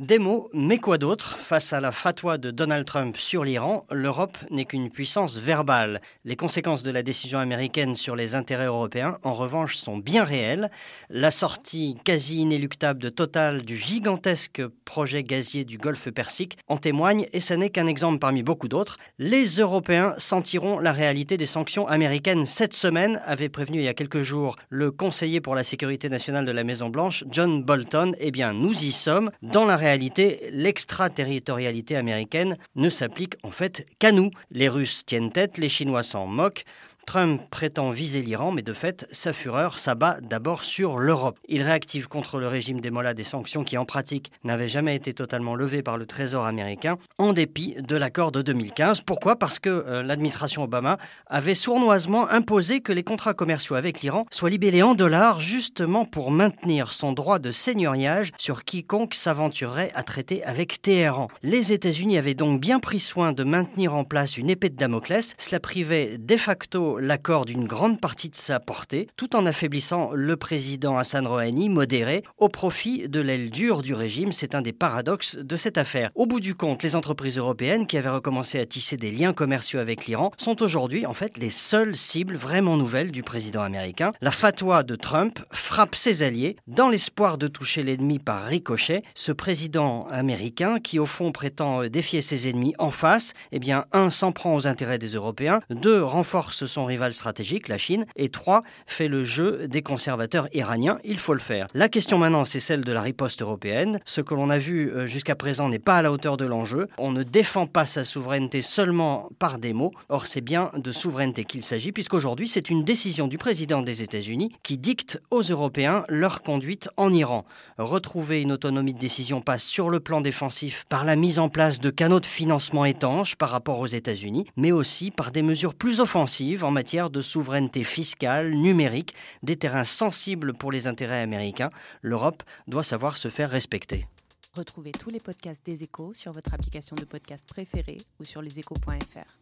Des mots, mais quoi d'autre? Face à la fatwa de Donald Trump sur l'Iran, l'Europe n'est qu'une puissance verbale. Les conséquences de la décision américaine sur les intérêts européens, en revanche, sont bien réelles. La sortie quasi inéluctable de Total du gigantesque projet gazier du Golfe Persique en témoigne, et ce n'est qu'un exemple parmi beaucoup d'autres. Les Européens sentiront la réalité des sanctions américaines cette semaine, avait prévenu il y a quelques jours le conseiller pour la sécurité nationale de la Maison-Blanche, John Bolton. Eh bien, nous y sommes. Dans la réalité, réalité, l'extraterritorialité américaine ne s'applique en fait qu'à nous. Les Russes tiennent tête, les Chinois s'en moquent. Trump prétend viser l'Iran, mais de fait, sa fureur s'abat d'abord sur l'Europe. Il réactive contre le régime des Mollahs des sanctions qui, en pratique, n'avaient jamais été totalement levées par le Trésor américain, en dépit de l'accord de 2015. Pourquoi? Parce que euh, l'administration Obama avait sournoisement imposé que les contrats commerciaux avec l'Iran soient libellés en dollars, justement pour maintenir son droit de seigneuriage sur quiconque s'aventurerait à traiter avec Téhéran. Les États-Unis avaient donc bien pris soin de maintenir en place une épée de Damoclès. Cela privait de facto l'accord d'une grande partie de sa portée, tout en affaiblissant le président Hassan Rouhani, modéré, au profit de l'aile dure du régime. C'est un des paradoxes de cette affaire. Au bout du compte, les entreprises européennes qui avaient recommencé à tisser des liens commerciaux avec l'Iran sont aujourd'hui en fait les seules cibles vraiment nouvelles du président américain. La fatwa de Trump frappe ses alliés dans l'espoir de toucher l'ennemi par ricochet. Ce président américain qui au fond prétend défier ses ennemis en face, eh bien un s'en prend aux intérêts des Européens, deux renforce son rival stratégique, la Chine, et trois, fait le jeu des conservateurs iraniens. Il faut le faire. La question maintenant, c'est celle de la riposte européenne. Ce que l'on a vu euh, jusqu'à présent n'est pas à la hauteur de l'enjeu. On ne défend pas sa souveraineté seulement par des mots. Or, c'est bien de souveraineté qu'il s'agit, puisqu'aujourd'hui, c'est une décision du président des États-Unis qui dicte aux Européens leur conduite en Iran. Retrouver une autonomie de décision passe sur le plan défensif par la mise en place de canaux de financement étanches par rapport aux États-Unis, mais aussi par des mesures plus offensives en matière de souveraineté fiscale, numérique, des terrains sensibles pour les intérêts américains. L'Europe doit savoir se faire respecter. Retrouvez tous les podcasts des échos sur votre application de podcast préférée ou sur leséchos.fr.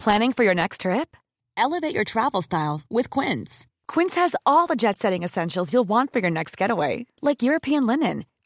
Planning for your next trip? Elevate your travel style with Quince. Quince has all the jet setting essentials you'll want for your next getaway, like European linen